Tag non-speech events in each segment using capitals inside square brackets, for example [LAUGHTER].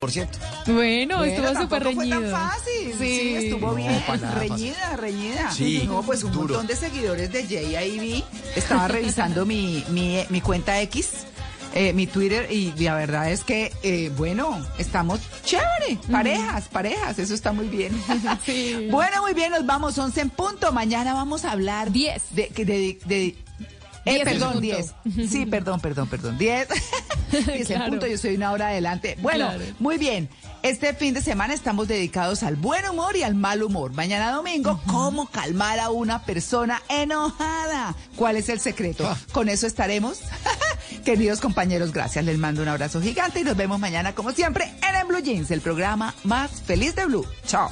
Por cierto. Bueno, Bueno, estuvo súper tampoco fue tan reñido. fácil. Sí, Sí. estuvo bien. No, para nada fácil. reñida, reñida. Sí, No, pues un duro. montón de seguidores de vi. Estaba revisando mi, mi, mi cuenta X, eh, mi Twitter, y la verdad es que, eh, bueno, estamos chévere. Parejas, parejas, eso está muy bien. [LAUGHS] Sí. Bueno, muy bien, nos vamos 11 en punto. Mañana vamos a hablar. 10. De, de, de, de- eh, 10 en perdón, punto. 10. Sí, [LAUGHS] perdón, perdón, perdón. 10. 10 en Claro. punto, yo soy una hora adelante. Bueno, Claro. muy bien. Este fin de semana estamos dedicados al buen humor y al mal humor. Mañana domingo, ¿cómo calmar a una persona enojada? ¿Cuál es el secreto? Ah. Con eso estaremos. [LAUGHS] Queridos compañeros, gracias. Les mando un abrazo gigante y nos vemos mañana, como siempre, en el Blue Jeans, el programa más feliz de Blue. Chao.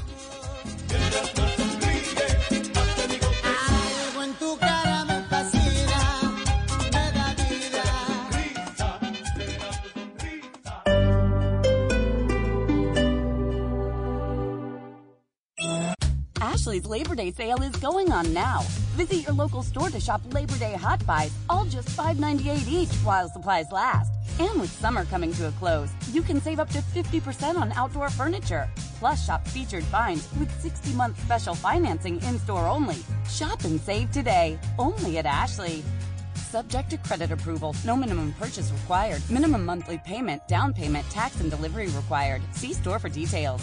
Ashley's Labor Day sale is going on now. Visit your local store to shop Labor Day hot buys, all just $5.98 each while supplies last. And with summer coming to a close, you can save up to 50% on outdoor furniture. Plus, shop featured finds with 60 month special financing in store only. Shop and save today, only at Ashley. Subject to credit approval. No minimum purchase required. Minimum monthly payment, down payment, tax, and delivery required. See store for details.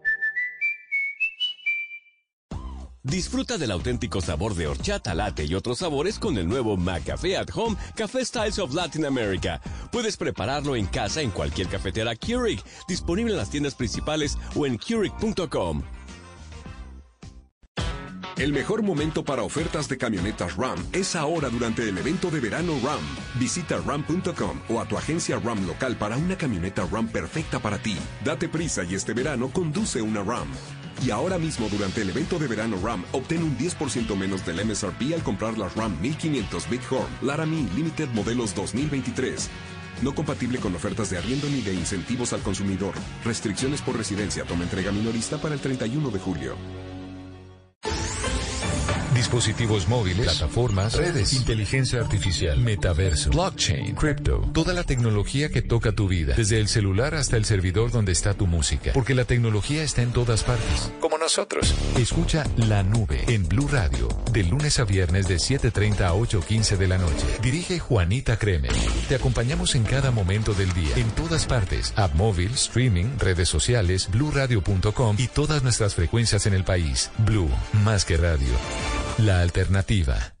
Disfruta del auténtico sabor de horchata, latte y otros sabores con el nuevo McCafé at Home Café Styles of Latin America. Puedes prepararlo en casa en cualquier cafetera Keurig, disponible en las tiendas principales o en Keurig.com. El mejor momento para ofertas de camionetas RAM es ahora durante el evento de verano RAM. Visita ram.com o a tu agencia RAM local para una camioneta RAM perfecta para ti. Date prisa y este verano conduce una RAM. Y ahora mismo durante el evento de verano RAM, obtén un 10% menos del MSRP al comprar las RAM 1500 Bighorn Laramie Limited modelos 2023. No compatible con ofertas de arriendo ni de incentivos al consumidor. Restricciones por residencia. Toma entrega minorista para el 31 de julio. Dispositivos móviles, plataformas, redes, inteligencia artificial, metaverso, blockchain, crypto, toda la tecnología que toca tu vida, desde el celular hasta el servidor donde está tu música, porque la tecnología está en todas partes. Nosotros. Escucha La Nube en Blue Radio, de lunes a viernes de 7:30 a 8:15 de la noche. Dirige Juanita Kremer. Te acompañamos en cada momento del día, en todas partes, app móvil, streaming, redes sociales, bluradio.com y todas nuestras frecuencias en el país. Blue, más que radio. La alternativa.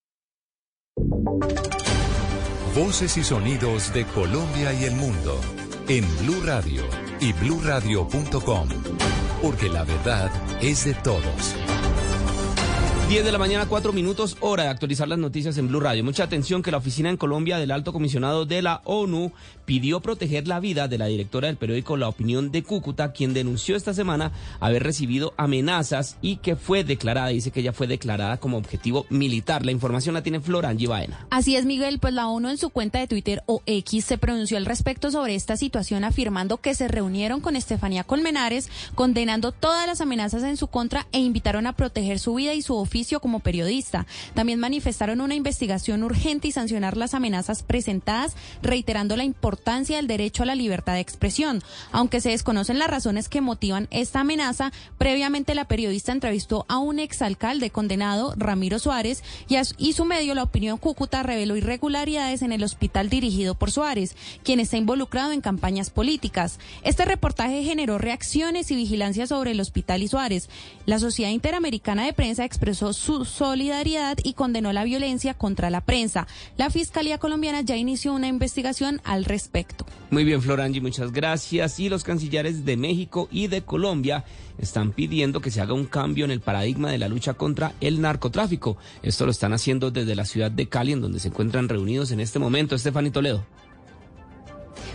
Voces y sonidos de Colombia y el mundo en Blue Radio y bluradio.com, porque la verdad es de todos. 10 de la mañana, 4 minutos, hora de actualizar las noticias en Blue Radio. Mucha atención que la oficina en Colombia del Alto Comisionado de la ONU pidió proteger la vida de la directora del periódico La Opinión de Cúcuta, quien denunció esta semana haber recibido amenazas y que fue declarada, dice que ella fue declarada como objetivo militar. La información la tiene Florangi Baena. Así es, Miguel, pues la ONU en su cuenta de Twitter o X se pronunció al respecto sobre esta situación afirmando que se reunieron con Estefanía Colmenares, condenando todas las amenazas en su contra e invitaron a proteger su vida y su oficio como periodista. También manifestaron una investigación urgente y sancionar las amenazas presentadas, reiterando la importancia del derecho a la libertad de expresión. Aunque se desconocen las razones que motivan esta amenaza, previamente la periodista entrevistó a un exalcalde condenado, Ramiro Suárez, y, a, y su medio, La Opinión Cúcuta, reveló irregularidades en el hospital dirigido por Suárez, quien está involucrado en campañas políticas. Este reportaje generó reacciones y vigilancia sobre el hospital y Suárez. La Sociedad Interamericana de Prensa expresó su solidaridad y condenó la violencia contra la prensa. La Fiscalía colombiana ya inició una investigación al respecto. Muy bien, Florangi, muchas gracias. Y los cancilleres de México y de Colombia están pidiendo que se haga un cambio en el paradigma de la lucha contra el narcotráfico. Esto lo están haciendo desde la ciudad de Cali, en donde se encuentran reunidos en este momento. Estefany Toledo.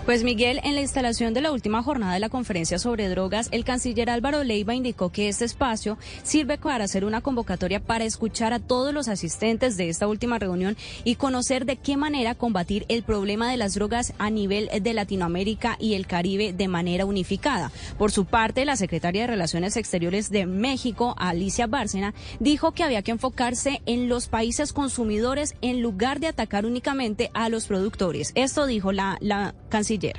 Pues Miguel, en la instalación de la última jornada de la conferencia sobre drogas, el canciller Álvaro Leiva indicó que este espacio sirve para hacer una convocatoria para escuchar a todos los asistentes de esta última reunión y conocer de qué manera combatir el problema de las drogas a nivel de Latinoamérica y el Caribe de manera unificada. Por su parte, la secretaria de Relaciones Exteriores de México, Alicia Bárcena, dijo que había que enfocarse en los países consumidores en lugar de atacar únicamente a los productores. Esto dijo la, la canciller.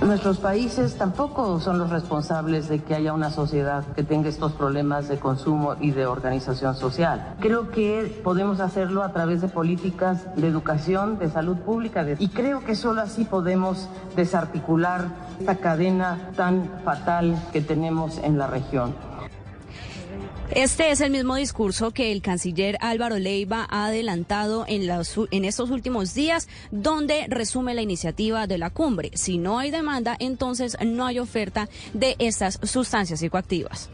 Nuestros países tampoco son los responsables de que haya una sociedad que tenga estos problemas de consumo y de organización social. Creo que podemos hacerlo a través de políticas de educación, de salud pública, y creo que solo así podemos desarticular esta cadena tan fatal que tenemos en la región. Este es el mismo discurso que el canciller Álvaro Leiva ha adelantado en, en estos últimos días, donde resume la iniciativa de la cumbre. Si no hay demanda, entonces no hay oferta de estas sustancias psicoactivas.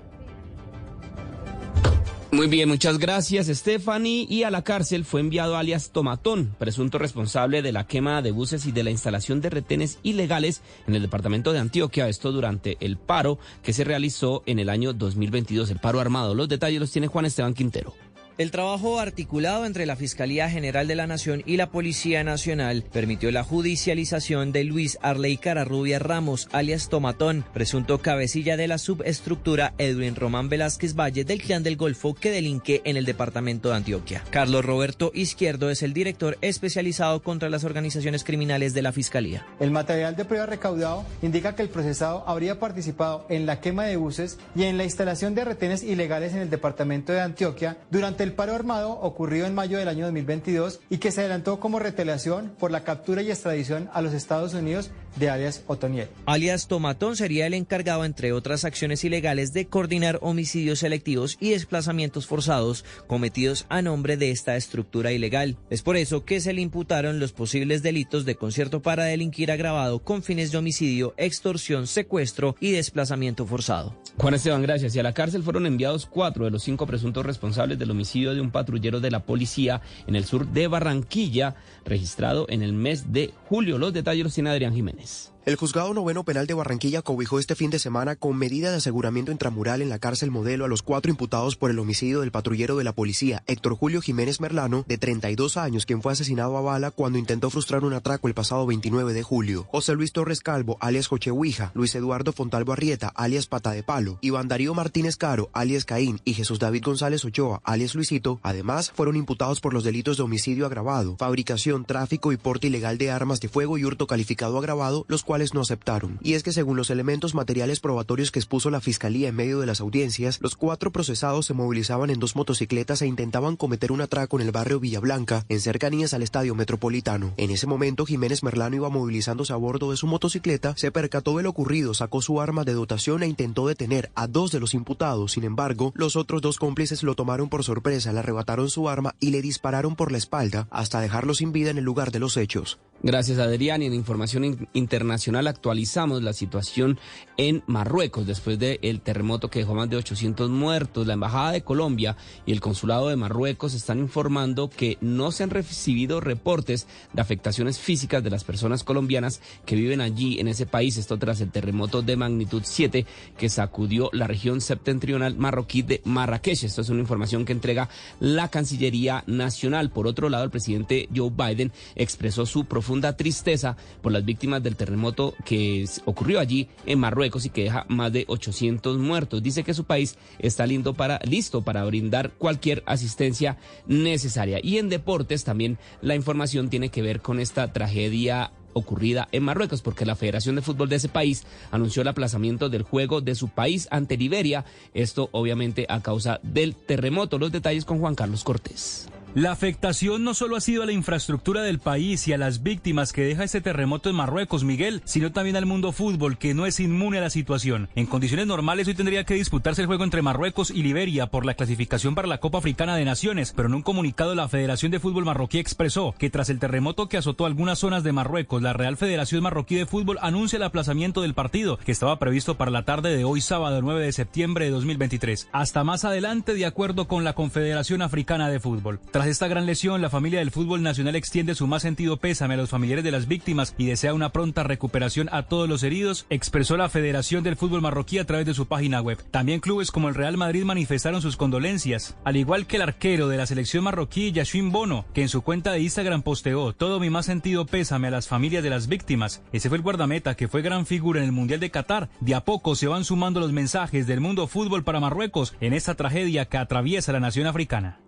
Muy bien, muchas gracias Stephanie. Y a la cárcel fue enviado alias Tomatón, presunto responsable de la quema de buses y de la instalación de retenes ilegales en el departamento de Antioquia. Esto durante el paro que se realizó en el año 2022, el paro armado. Los detalles los tiene Juan Esteban Quintero. El trabajo articulado entre la Fiscalía General de la Nación y la Policía Nacional permitió la judicialización de Luis Arley Cararrubia Ramos, alias Tomatón, presunto cabecilla de la subestructura Edwin Román Velázquez Valle del Clan del Golfo que delinque en el departamento de Antioquia. Carlos Roberto Izquierdo es el director especializado contra las organizaciones criminales de la Fiscalía. El material de prueba recaudado indica que el procesado habría participado en la quema de buses y en la instalación de retenes ilegales en el departamento de Antioquia durante el el paro armado ocurrido en mayo del año 2022 y que se adelantó como retaliación por la captura y extradición a los Estados Unidos de alias Otoniel. Alias Tomatón sería el encargado, entre otras acciones ilegales, de coordinar homicidios selectivos y desplazamientos forzados cometidos a nombre de esta estructura ilegal. Es por eso que se le imputaron los posibles delitos de concierto para delinquir agravado con fines de homicidio, extorsión, secuestro y desplazamiento forzado. Juan Esteban, gracias. Y a la cárcel fueron enviados cuatro de los cinco presuntos responsables del homicidio de un patrullero de la policía en el sur de Barranquilla, registrado en el mes de julio. Los detalles tiene Adrián Jiménez. El juzgado noveno penal de Barranquilla cobijó este fin de semana con medida de aseguramiento intramural en la cárcel modelo a los cuatro imputados por el homicidio del patrullero de la policía, Héctor Julio Jiménez Merlano, de 32 años, quien fue asesinado a bala cuando intentó frustrar un atraco el pasado 29 de julio. José Luis Torres Calvo, alias Jochehuija, Luis Eduardo Fontalvo Arrieta, alias Pata de Palo, Iván Darío Martínez Caro, alias Caín, y Jesús David González Ochoa, alias Luisito, además fueron imputados por los delitos de homicidio agravado, fabricación, tráfico y porte ilegal de armas de fuego y hurto calificado agravado, los cuales no aceptaron. Y es que según los elementos materiales probatorios que expuso la Fiscalía en medio de las audiencias, los cuatro procesados se movilizaban en dos motocicletas e intentaban cometer un atraco en el barrio Villablanca, en cercanías al estadio metropolitano. En ese momento, Jiménez Merlano iba movilizándose a bordo de su motocicleta, se percató de lo ocurrido, sacó su arma de dotación e intentó detener a dos de los imputados. Sin embargo, los otros dos cómplices lo tomaron por sorpresa, le arrebataron su arma y le dispararon por la espalda hasta dejarlo sin vida en el lugar de los hechos. Gracias, Adrián. Y en información internacional, internacional actualizamos la situación en Marruecos después del terremoto que dejó más de 800 muertos. La Embajada de Colombia y el Consulado de Marruecos están informando que no se han recibido reportes de afectaciones físicas de las personas colombianas que viven allí en ese país. Esto tras el terremoto de magnitud 7 que sacudió la región septentrional marroquí de Marrakech. Esto es una información que entrega la Cancillería Nacional. Por otro lado, el presidente Joe Biden expresó su profunda tristeza por las víctimas del terremoto que ocurrió allí en Marruecos y que deja más de 800 muertos. Dice que su país está lindo para, listo para brindar cualquier asistencia necesaria. Y en deportes también la información tiene que ver con esta tragedia ocurrida en Marruecos, porque la Federación de Fútbol de ese país anunció el aplazamiento del juego de su país ante Liberia, esto obviamente a causa del terremoto. Los detalles con Juan Carlos Cortés. La afectación no solo ha sido a la infraestructura del país y a las víctimas que deja este terremoto en Marruecos, Miguel, sino también al mundo fútbol, que no es inmune a la situación. En condiciones normales hoy tendría que disputarse el juego entre Marruecos y Liberia por la clasificación para la Copa Africana de Naciones, pero en un comunicado la Federación de Fútbol Marroquí expresó que tras el terremoto que azotó algunas zonas de Marruecos, la Real Federación Marroquí de Fútbol anuncia el aplazamiento del partido, que estaba previsto para la tarde de hoy sábado 9 de septiembre de 2023. Hasta más adelante, de acuerdo con la Confederación Africana de Fútbol. Tras esta gran lesión, la familia del fútbol nacional extiende su más sentido pésame a los familiares de las víctimas y desea una pronta recuperación a todos los heridos, expresó la Federación del Fútbol Marroquí a través de su página web. También clubes como el Real Madrid manifestaron sus condolencias, al igual que el arquero de la selección marroquí Yashin Bono, que en su cuenta de Instagram posteó todo mi más sentido pésame a las familias de las víctimas. Ese fue el guardameta que fue gran figura en el Mundial de Qatar. De a poco se van sumando los mensajes del mundo fútbol para Marruecos en esta tragedia que atraviesa la nación africana.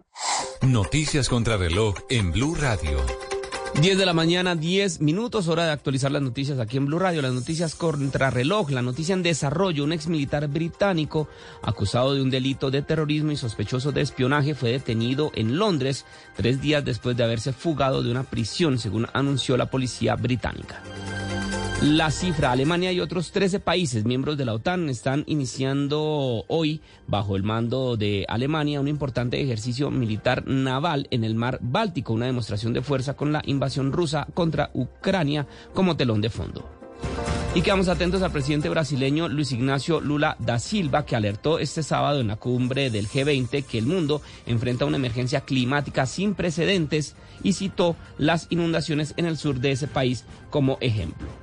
Noticias contra reloj en Blue Radio. 10 de la mañana, 10 minutos, hora de actualizar las noticias aquí en Blue Radio. Las noticias contra reloj, la noticia en desarrollo. Un ex militar británico acusado de un delito de terrorismo y sospechoso de espionaje fue detenido en Londres tres días después de haberse fugado de una prisión, según anunció la policía británica. La cifra, Alemania y otros 13 países miembros de la OTAN están iniciando hoy, bajo el mando de Alemania, un importante ejercicio militar naval en el mar Báltico, una demostración de fuerza con la invasión rusa contra Ucrania como telón de fondo. Y quedamos atentos al presidente brasileño Luis Ignacio Lula da Silva, que alertó este sábado en la cumbre del G20 que el mundo enfrenta una emergencia climática sin precedentes y citó las inundaciones en el sur de ese país como ejemplo.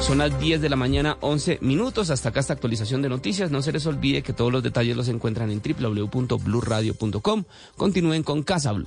Son las 10 de la mañana, 11 minutos. Hasta acá esta actualización de noticias. No se les olvide que todos los detalles los encuentran en www.bluradio.com. Continúen con Casa Blue.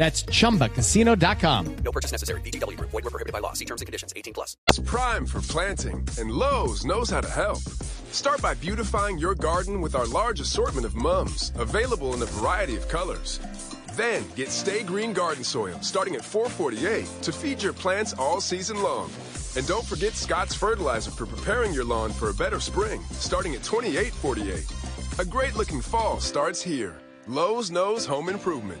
That's chumbacasino.com. No purchase necessary. VGW Group. Void were prohibited by law. See terms and conditions. 18 plus. It's prime for planting, and Lowe's knows how to help. Start by beautifying your garden with our large assortment of mums, available in a variety of colors. Then get Stay Green Garden Soil, starting at 448 to feed your plants all season long. And don't forget Scott's Fertilizer for preparing your lawn for a better spring, starting at 2848. A great looking fall starts here. Lowe's knows home improvement.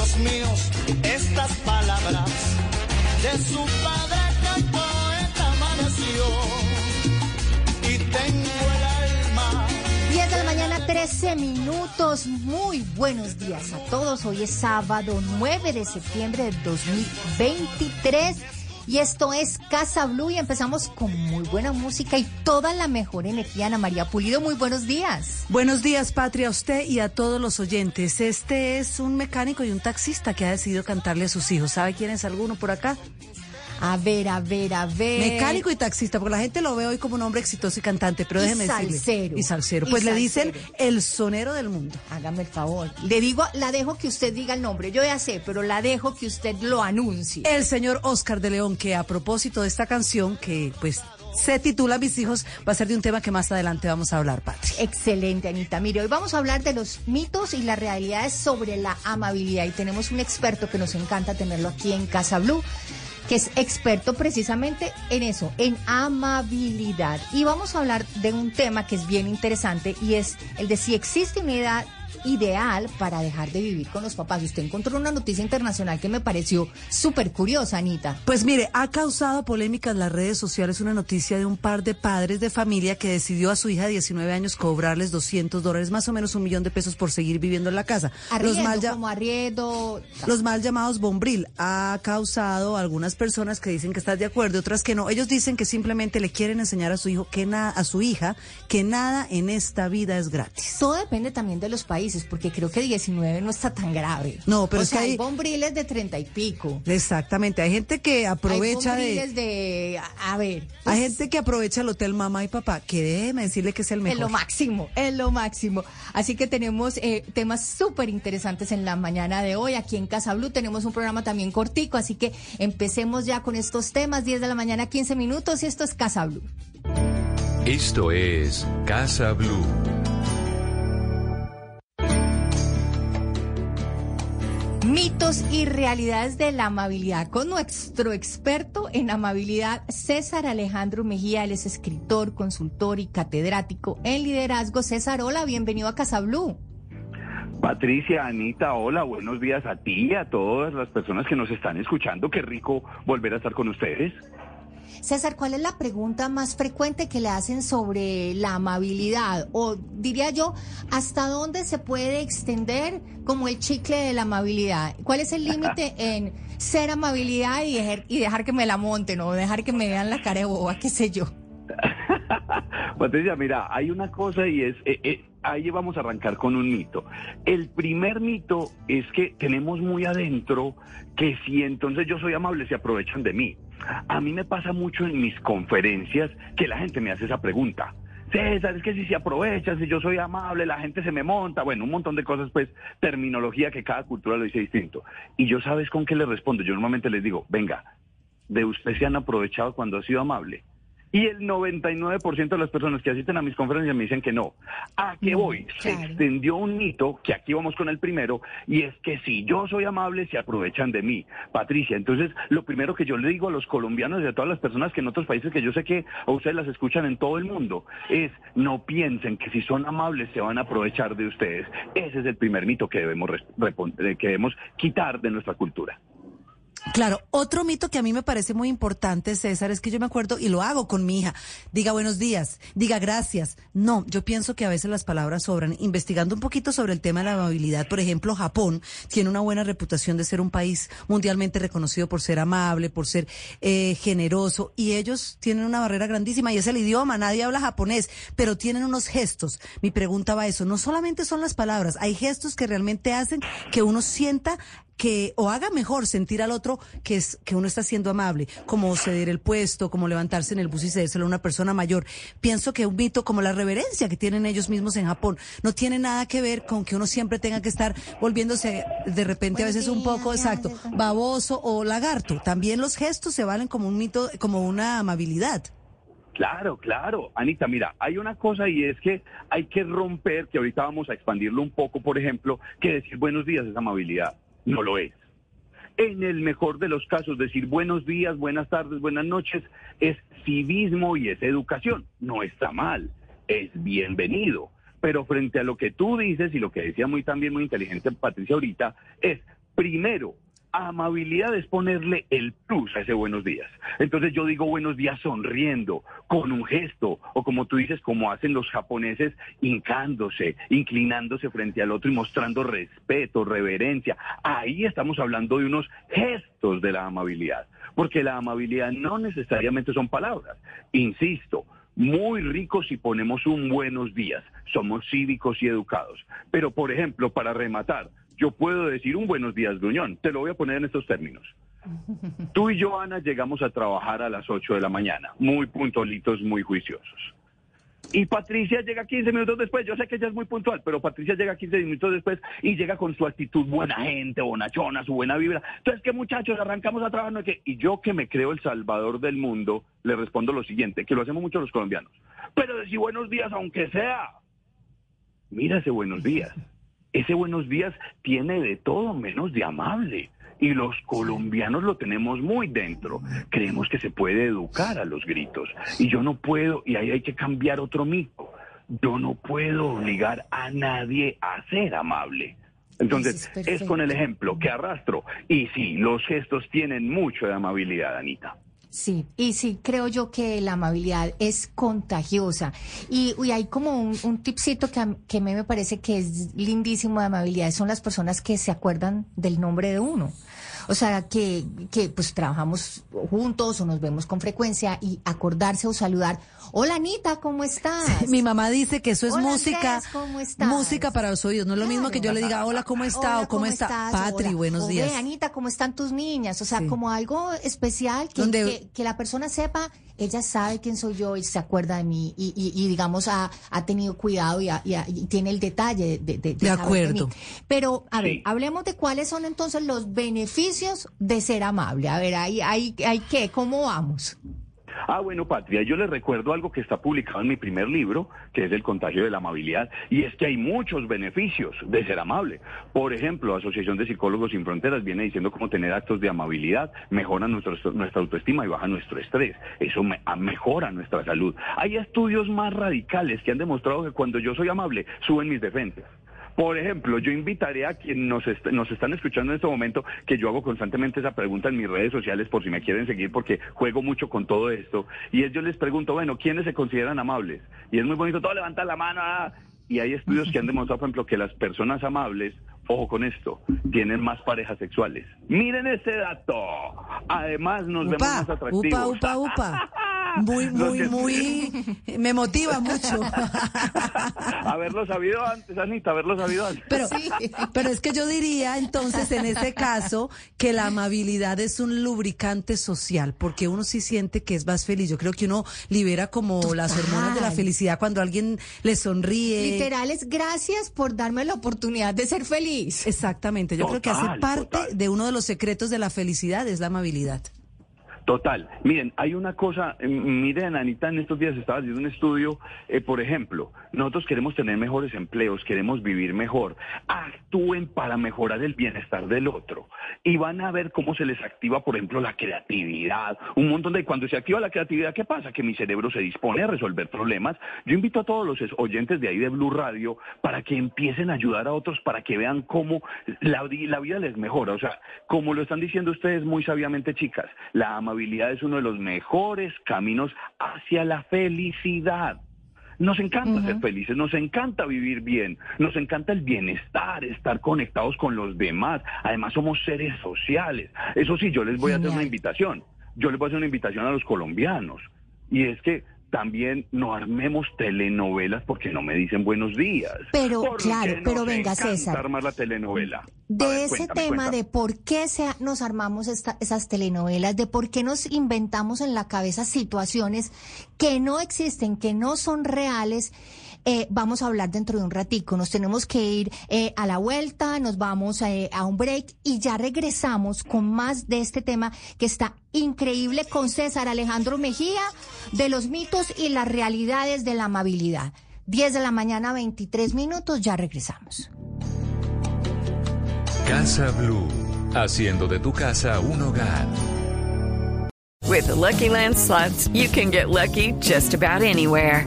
Míos estas palabras de su padre que poeta amaneció y tengo el alma 10 de la mañana, 13 minutos. Muy buenos días a todos. Hoy es sábado 9 de septiembre de 2023. Y esto es Casa Blue y empezamos con muy buena música y toda la mejor energía. Ana María Pulido, muy buenos días. Buenos días, Patria, a usted y a todos los oyentes. Este es un mecánico y un taxista que ha decidido cantarle a sus hijos. ¿Sabe quién es alguno por acá? A ver, a ver, a ver. Mecánico y taxista, porque la gente lo ve hoy como un hombre exitoso y cantante, pero Y déjeme decirle. salsero. Y salsero. Y Pues le dicen el sonero del mundo. Hágame el favor. Le digo, la dejo que usted diga el nombre. Yo ya sé, pero la dejo que usted lo anuncie. El señor Oscar de León, que a propósito de esta canción, que pues se titula Mis hijos, va a ser de un tema que más adelante vamos a hablar, Patria. Excelente, Anita. Mire, hoy vamos a hablar de los mitos y las realidades sobre la amabilidad y tenemos un experto que nos encanta tenerlo aquí en Casa Blue, que es experto precisamente en eso, en amabilidad. Y vamos a hablar de un tema que es bien interesante y es el de si existe una edad ideal para dejar de vivir con los papás. Usted encontró una noticia internacional que me pareció súper curiosa, Anita. Pues mire, ha causado polémica en las redes sociales una noticia de un par de padres de familia que decidió a su hija de 19 años cobrarles 200 dólares, más o menos un millón de pesos por seguir viviendo en la casa. Arriendo, mal ya- como arriendo. Los mal llamados bombril ha causado algunas personas que dicen que están de acuerdo, otras que no. Ellos dicen que simplemente le quieren enseñar a su hijo que nada, a su hija que nada en esta vida es gratis. Todo depende también de los países, porque creo que 19 no está tan grave. No, pero o es sea, que hay hay- bombriles de 30 y pico. Exactamente, hay gente que aprovecha hay de bombriles de... A a ver. hay gente que aprovecha el hotel mamá y papá, que déjeme decirle que es el Es mejor. lo máximo, es lo máximo. Así que tenemos eh, temas súper interesantes en la mañana de hoy. Aquí en Casa Blue tenemos un programa también cortico, así que empecemos ya con estos temas. 10 de la mañana, 15 minutos y esto es Casa Blue. Esto es Casa Blue. Mitos y realidades de la amabilidad con nuestro experto en amabilidad, César Alejandro Mejía. Él es escritor, consultor y catedrático en liderazgo. César, hola, bienvenido a Casa Blue. Patricia, Anita, hola, buenos días a ti y a todas las personas que nos están escuchando. Qué rico volver a estar con ustedes. César, ¿cuál es la pregunta más frecuente que le hacen sobre la amabilidad? O diría yo, ¿hasta dónde se puede extender como el chicle de la amabilidad? ¿Cuál es el límite [LAUGHS] en ser amabilidad y dejar, y dejar que me la monten o dejar que me vean la cara de boba, qué sé yo? [LAUGHS] Patricia, mira, hay una cosa y es, eh, eh, ahí vamos a arrancar con un mito. El primer mito es que tenemos muy adentro que si entonces yo soy amable se aprovechan de mí. A mí me pasa mucho en mis conferencias que la gente me hace esa pregunta. César, es que si se aprovechan, si yo soy amable, la gente se me monta, bueno, un montón de cosas, pues, terminología que cada cultura lo dice distinto. Y yo sabes con qué le respondo, yo normalmente les digo, venga, de usted se han aprovechado cuando ha sido amable. Y el 99% de las personas que asisten a mis conferencias me dicen que no. ¿A qué voy? Se extendió un mito, que aquí vamos con el primero, y es que si yo soy amable, se aprovechan de mí. Patricia, entonces lo primero que yo le digo a los colombianos y a todas las personas que en otros países, que yo sé que a ustedes las escuchan en todo el mundo, es no piensen que si son amables se van a aprovechar de ustedes. Ese es el primer mito debemos, que debemos quitar de nuestra cultura. Claro, otro mito que a mí me parece muy importante, César, es que yo me acuerdo y lo hago con mi hija. Diga buenos días, diga gracias. No, yo pienso que a veces las palabras sobran. Investigando un poquito sobre el tema de la amabilidad, por ejemplo, Japón tiene una buena reputación de ser un país mundialmente reconocido por ser amable, por ser eh, generoso, y ellos tienen una barrera grandísima y es el idioma. Nadie habla japonés, pero tienen unos gestos. Mi pregunta va a eso. No solamente son las palabras, hay gestos que realmente hacen que uno sienta que o haga mejor sentir al otro que es que uno está siendo amable, como ceder el puesto, como levantarse en el bus y cedérselo a una persona mayor. Pienso que un mito como la reverencia que tienen ellos mismos en Japón no tiene nada que ver con que uno siempre tenga que estar volviéndose de repente a veces un poco exacto, baboso o lagarto. También los gestos se valen como un mito, como una amabilidad. Claro, claro. Anita, mira, hay una cosa y es que hay que romper, que ahorita vamos a expandirlo un poco, por ejemplo, que decir buenos días es amabilidad. No lo es. En el mejor de los casos, decir buenos días, buenas tardes, buenas noches es civismo y es educación. No está mal, es bienvenido. Pero frente a lo que tú dices y lo que decía muy también muy inteligente Patricia ahorita, es primero, amabilidad es ponerle el plus a ese buenos días. Entonces yo digo buenos días sonriendo, con un gesto, o como tú dices, como hacen los japoneses, hincándose, inclinándose frente al otro y mostrando respeto, reverencia. Ahí estamos hablando de unos gestos de la amabilidad, porque la amabilidad no necesariamente son palabras. Insisto, muy ricos si ponemos un buenos días, somos cívicos y educados. Pero, por ejemplo, para rematar, yo puedo decir un buenos días, Gruñón. Te lo voy a poner en estos términos. [LAUGHS] Tú y yo, Ana, llegamos a trabajar a las 8 de la mañana, muy puntualitos, muy juiciosos. Y Patricia llega 15 minutos después. Yo sé que ella es muy puntual, pero Patricia llega 15 minutos después y llega con su actitud buena gente, bonachona, su buena vibra. Entonces, ¿qué muchachos? Arrancamos a trabajar. Y yo que me creo el salvador del mundo, le respondo lo siguiente, que lo hacemos mucho los colombianos. Pero decir buenos días, aunque sea. Mira ese buenos días. [LAUGHS] Ese buenos días tiene de todo menos de amable. Y los colombianos lo tenemos muy dentro. Creemos que se puede educar a los gritos. Y yo no puedo, y ahí hay que cambiar otro mito. Yo no puedo obligar a nadie a ser amable. Entonces, es, con el ejemplo que arrastro. Y sí, los gestos tienen mucho de amabilidad, Anita. Sí, y sí, creo yo que la amabilidad es contagiosa. Y, hay como un, tipcito que, que a mí me parece que es lindísimo de amabilidad, son las personas que se acuerdan del nombre de uno. O sea, que, que pues trabajamos juntos o nos vemos con frecuencia y acordarse o saludar. Hola Anita, ¿cómo estás? [LAUGHS] mi mamá dice que eso es música. Música para los oídos. No es lo mismo que yo le diga, hola, ¿cómo está? o ¿cómo, está? Patri, buenos días. Anita, ¿cómo están tus niñas? O sea, como algo especial que, que, la persona sepa, ella sabe quién soy yo y se acuerda de mí y, y, digamos, ha, ha, tenido cuidado y, y, tiene el detalle de, de, de, acuerdo. Pero, a ver, hablemos de cuáles son entonces los beneficios de ser amable. A ver, ahí, ahí, ahí qué, ¿cómo vamos? Ah, bueno, Patria, yo les recuerdo algo que está publicado en mi primer libro, que es El contagio de la amabilidad, y es que hay muchos beneficios de ser amable. Por ejemplo, Asociación de Psicólogos Sin Fronteras viene diciendo cómo tener actos de amabilidad mejora nuestra autoestima y baja nuestro estrés. Eso ah, mejora nuestra salud. Hay estudios más radicales que han demostrado que cuando yo soy amable, suben mis defensas. Por ejemplo, yo invitaría a quienes nos, nos están escuchando en este momento, que yo hago constantemente esa pregunta en mis redes sociales por si me quieren seguir, porque juego mucho con todo esto, y es yo les pregunto, bueno, ¿quiénes se consideran amables? Y es muy bonito, todo levanta la mano, ah, y hay estudios que han demostrado, por ejemplo, que las personas amables, ojo con esto, tienen más parejas sexuales. Miren ese dato. Además, nos vemos más atractivos. Upa, upa, upa. [LAUGHS] Muy, muy, muy. Me motiva mucho. [LAUGHS] haberlo sabido antes, Anita, haberlo sabido antes. Pero, pero es que yo diría entonces en este caso que la amabilidad es un lubricante social, porque uno sí siente que es más feliz. Yo creo que uno libera como las hormonas de la felicidad cuando alguien le sonríe. Literal es gracias por darme la oportunidad de ser feliz. Exactamente. Yo creo que hace parte de uno de los secretos de la felicidad es la amabilidad. Total. Miren, hay una cosa, miren, Anita, en estos días estaba haciendo un estudio, eh, por ejemplo, nosotros queremos tener mejores empleos, queremos vivir mejor. Actúen para mejorar el bienestar del otro. Y van a ver cómo se les activa, por ejemplo, la creatividad. Un montón de... Cuando se activa la creatividad, ¿qué pasa? Que mi cerebro se dispone a resolver problemas. Yo invito a todos los oyentes de ahí de Blue Radio para que empiecen a ayudar a otros, para que vean cómo la, la vida les mejora. O sea, como lo están diciendo ustedes muy sabiamente, chicas, la amabilidad es uno de los mejores caminos hacia la felicidad. Nos encanta ser felices, nos encanta vivir bien, nos encanta el bienestar, estar conectados con los demás. Además somos seres sociales. Eso sí, yo les voy a hacer una invitación. Yo les voy a hacer una invitación a los colombianos. Y es que también no armemos telenovelas porque no me dicen buenos días. Pero claro, pero venga César. armar la telenovela. De ese tema de por qué se, nos armamos esas telenovelas, de por qué nos inventamos en la cabeza situaciones que no existen, que no son reales. Eh, vamos a hablar dentro de un ratico. Nos tenemos que ir eh, a la vuelta, nos vamos eh, a un break y ya regresamos con más de este tema que está increíble con César Alejandro Mejía de los mitos y las realidades de la amabilidad. 10 de la mañana, 23 minutos, ya regresamos. Casa Blue, haciendo de tu casa un hogar. With Lucky Land slots, you can get lucky just about anywhere.